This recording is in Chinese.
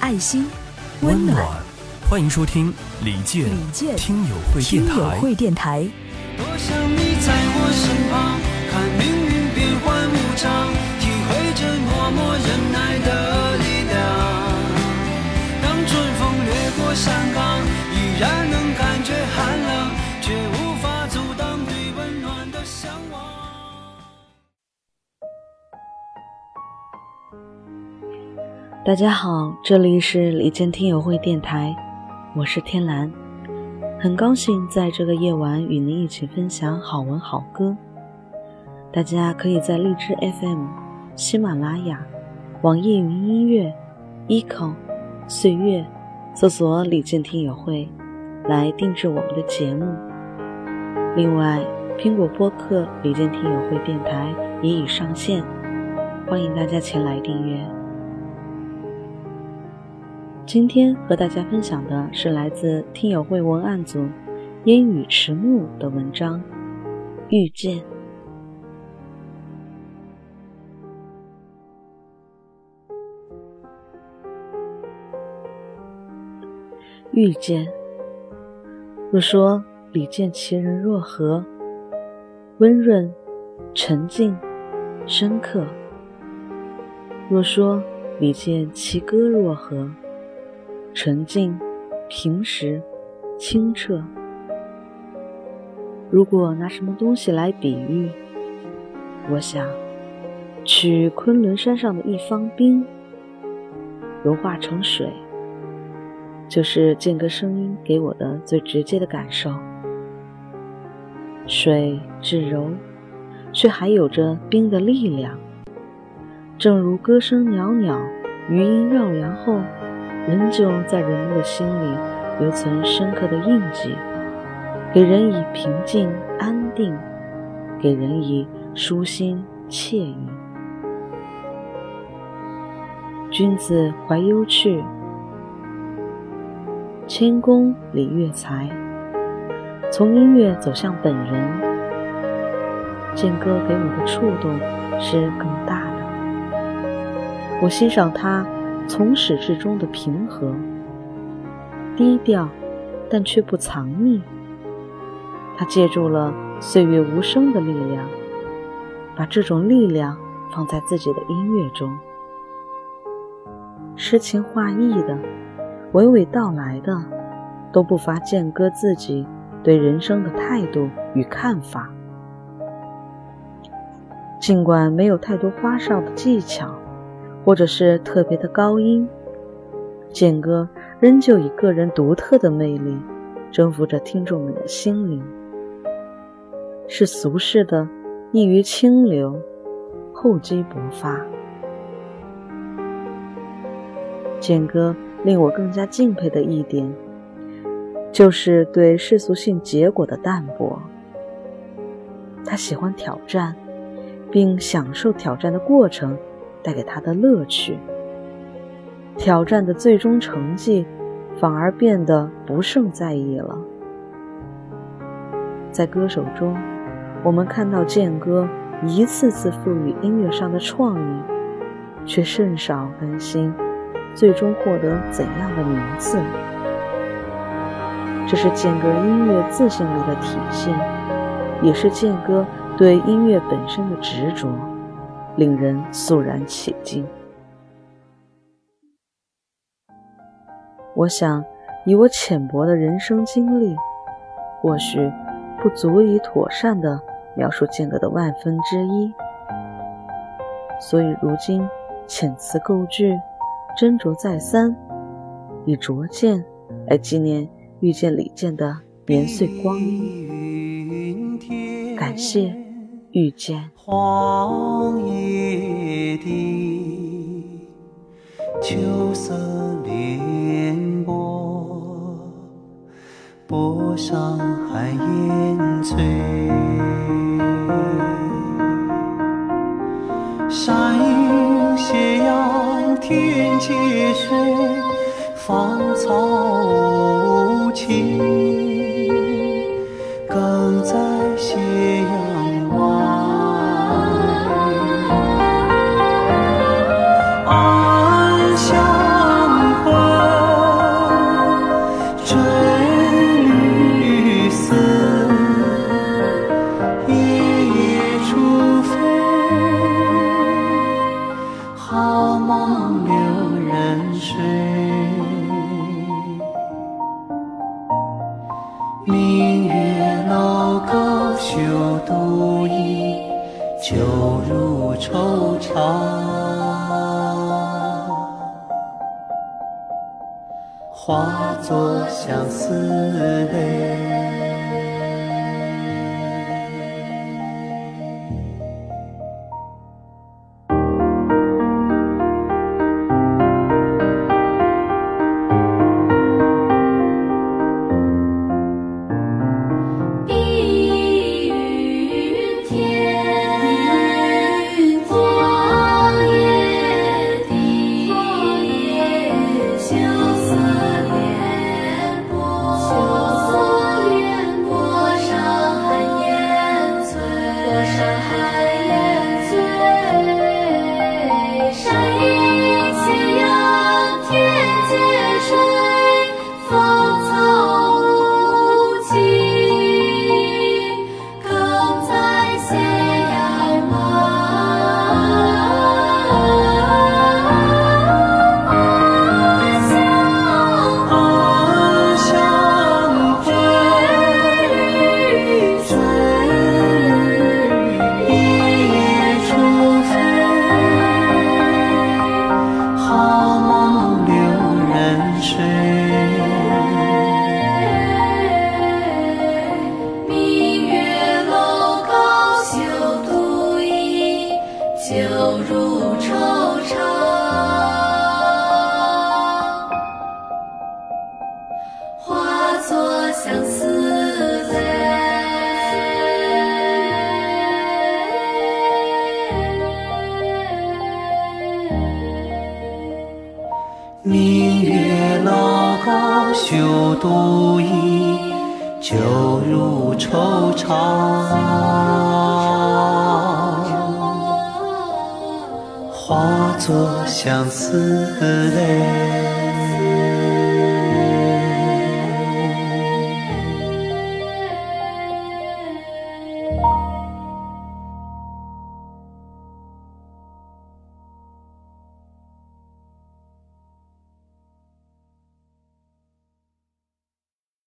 爱心，温暖，欢迎收听李健李健听友会电台。友会电台。多想你在我身旁，看命运变幻无常，体会着默默忍耐的力量。当春风掠过山岗，大家好，这里是李健听友会电台，我是天蓝，很高兴在这个夜晚与您一起分享好文好歌。大家可以在荔枝 FM、喜马拉雅、网易云音乐、eco、岁月搜索“李健听友会”来定制我们的节目。另外，苹果播客“李健听友会”电台也已上线，欢迎大家前来订阅。今天和大家分享的是来自听友会文案组烟雨迟暮的文章《遇见》。遇见。若说李健其人若何？温润、沉静、深刻。若说李健其歌若何？纯净、平实、清澈。如果拿什么东西来比喻，我想取昆仑山上的一方冰，融化成水，就是剑歌声音给我的最直接的感受。水至柔，却还有着冰的力量。正如歌声袅袅，余音绕梁后。仍旧在人们的心里留存深刻的印记，给人以平静安定，给人以舒心惬意。君子怀忧去，谦恭礼乐才。从音乐走向本人，健歌给我的触动是更大的。我欣赏他。从始至终的平和、低调，但却不藏匿。他借助了岁月无声的力量，把这种力量放在自己的音乐中，诗情画意的、娓娓道来的，都不乏建歌自己对人生的态度与看法。尽管没有太多花哨的技巧。或者是特别的高音，健歌仍旧以个人独特的魅力征服着听众们的心灵。是俗世的，易于清流，厚积薄发。健哥令我更加敬佩的一点，就是对世俗性结果的淡泊。他喜欢挑战，并享受挑战的过程。带给他的乐趣，挑战的最终成绩反而变得不胜在意了。在歌手中，我们看到健哥一次次赋予音乐上的创意，却甚少担心最终获得怎样的名次。这是健哥音乐自信力的体现，也是健哥对音乐本身的执着。令人肃然起敬。我想，以我浅薄的人生经历，或许不足以妥善地描述间隔的万分之一。所以，如今遣词构句，斟酌再三，以拙见来纪念遇见李健的年岁光阴。感谢。遇见山映斜阳天接水，芳草无情，更在斜好梦留人睡。明月楼高休独倚，酒入愁肠。化作相思泪。水明月楼高休独倚酒入愁肠化作相思高休独倚，酒入愁肠。化作相思泪。